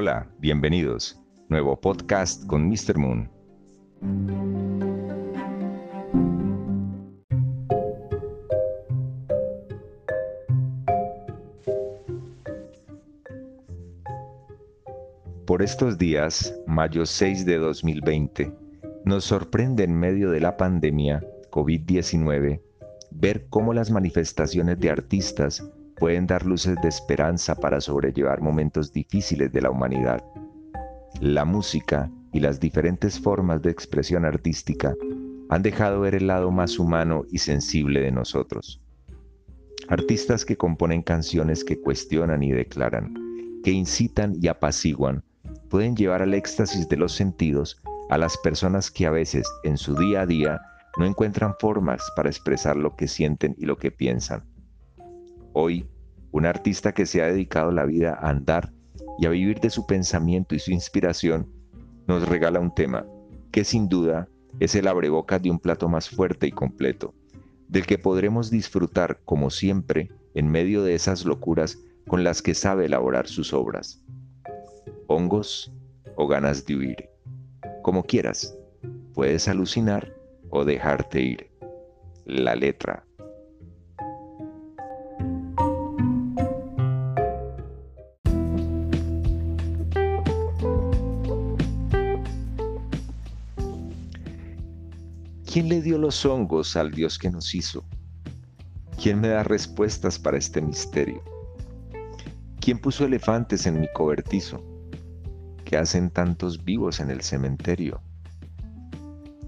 Hola, bienvenidos. Nuevo podcast con Mr. Moon. Por estos días, mayo 6 de 2020, nos sorprende en medio de la pandemia COVID-19 ver cómo las manifestaciones de artistas pueden dar luces de esperanza para sobrellevar momentos difíciles de la humanidad. La música y las diferentes formas de expresión artística han dejado ver el lado más humano y sensible de nosotros. Artistas que componen canciones que cuestionan y declaran, que incitan y apaciguan, pueden llevar al éxtasis de los sentidos a las personas que a veces en su día a día no encuentran formas para expresar lo que sienten y lo que piensan. Hoy, un artista que se ha dedicado la vida a andar y a vivir de su pensamiento y su inspiración, nos regala un tema que sin duda es el abrebocas de un plato más fuerte y completo, del que podremos disfrutar como siempre en medio de esas locuras con las que sabe elaborar sus obras. Hongos o ganas de huir. Como quieras, puedes alucinar o dejarte ir. La letra ¿Quién le dio los hongos al Dios que nos hizo? ¿Quién me da respuestas para este misterio? ¿Quién puso elefantes en mi cobertizo? ¿Qué hacen tantos vivos en el cementerio?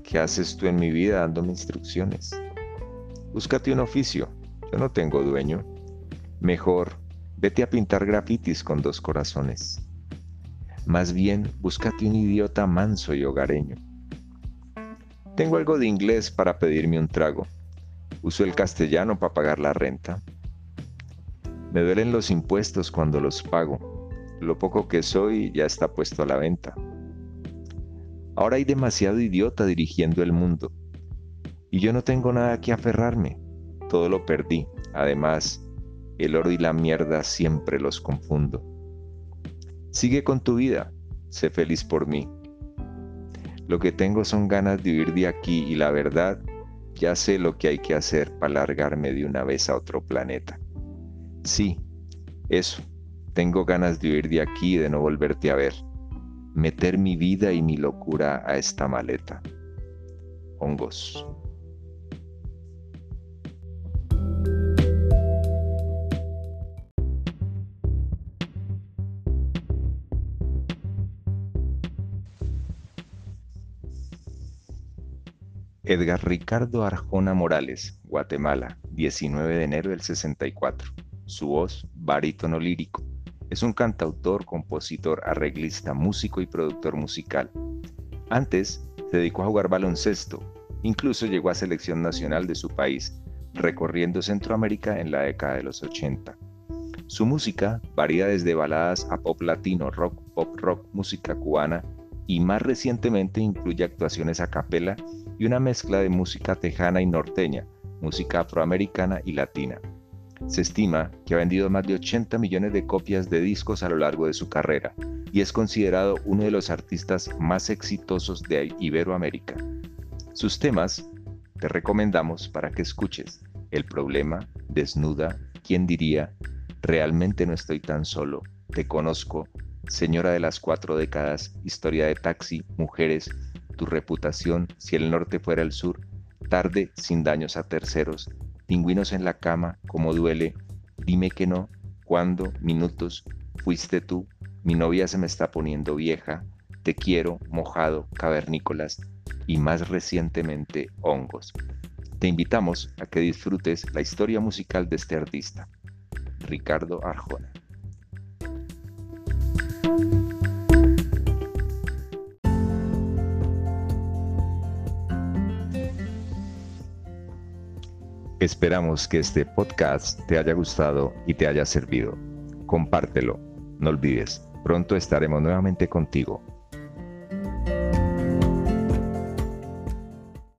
¿Qué haces tú en mi vida dándome instrucciones? Búscate un oficio, yo no tengo dueño. Mejor, vete a pintar grafitis con dos corazones. Más bien, búscate un idiota manso y hogareño tengo algo de inglés para pedirme un trago. Uso el castellano para pagar la renta. Me duelen los impuestos cuando los pago. Lo poco que soy ya está puesto a la venta. Ahora hay demasiado idiota dirigiendo el mundo. Y yo no tengo nada que aferrarme. Todo lo perdí. Además, el oro y la mierda siempre los confundo. Sigue con tu vida. Sé feliz por mí. Lo que tengo son ganas de huir de aquí y la verdad, ya sé lo que hay que hacer para largarme de una vez a otro planeta. Sí, eso, tengo ganas de huir de aquí y de no volverte a ver. Meter mi vida y mi locura a esta maleta. Hongos. Edgar Ricardo Arjona Morales, Guatemala, 19 de enero del 64. Su voz, barítono lírico. Es un cantautor, compositor, arreglista, músico y productor musical. Antes se dedicó a jugar baloncesto, incluso llegó a selección nacional de su país, recorriendo Centroamérica en la década de los 80. Su música varía desde baladas a pop latino, rock, pop rock, música cubana y más recientemente incluye actuaciones a capela y una mezcla de música tejana y norteña, música afroamericana y latina. Se estima que ha vendido más de 80 millones de copias de discos a lo largo de su carrera y es considerado uno de los artistas más exitosos de Iberoamérica. Sus temas te recomendamos para que escuches El problema, Desnuda, ¿quién diría? Realmente no estoy tan solo, te conozco, Señora de las cuatro décadas, historia de taxi, mujeres, tu reputación, si el norte fuera el sur, tarde sin daños a terceros, pingüinos en la cama, como duele, dime que no, cuándo, minutos, fuiste tú, mi novia se me está poniendo vieja, te quiero, mojado, cavernícolas y más recientemente hongos. Te invitamos a que disfrutes la historia musical de este artista, Ricardo Arjona. Esperamos que este podcast te haya gustado y te haya servido. Compártelo. No olvides, pronto estaremos nuevamente contigo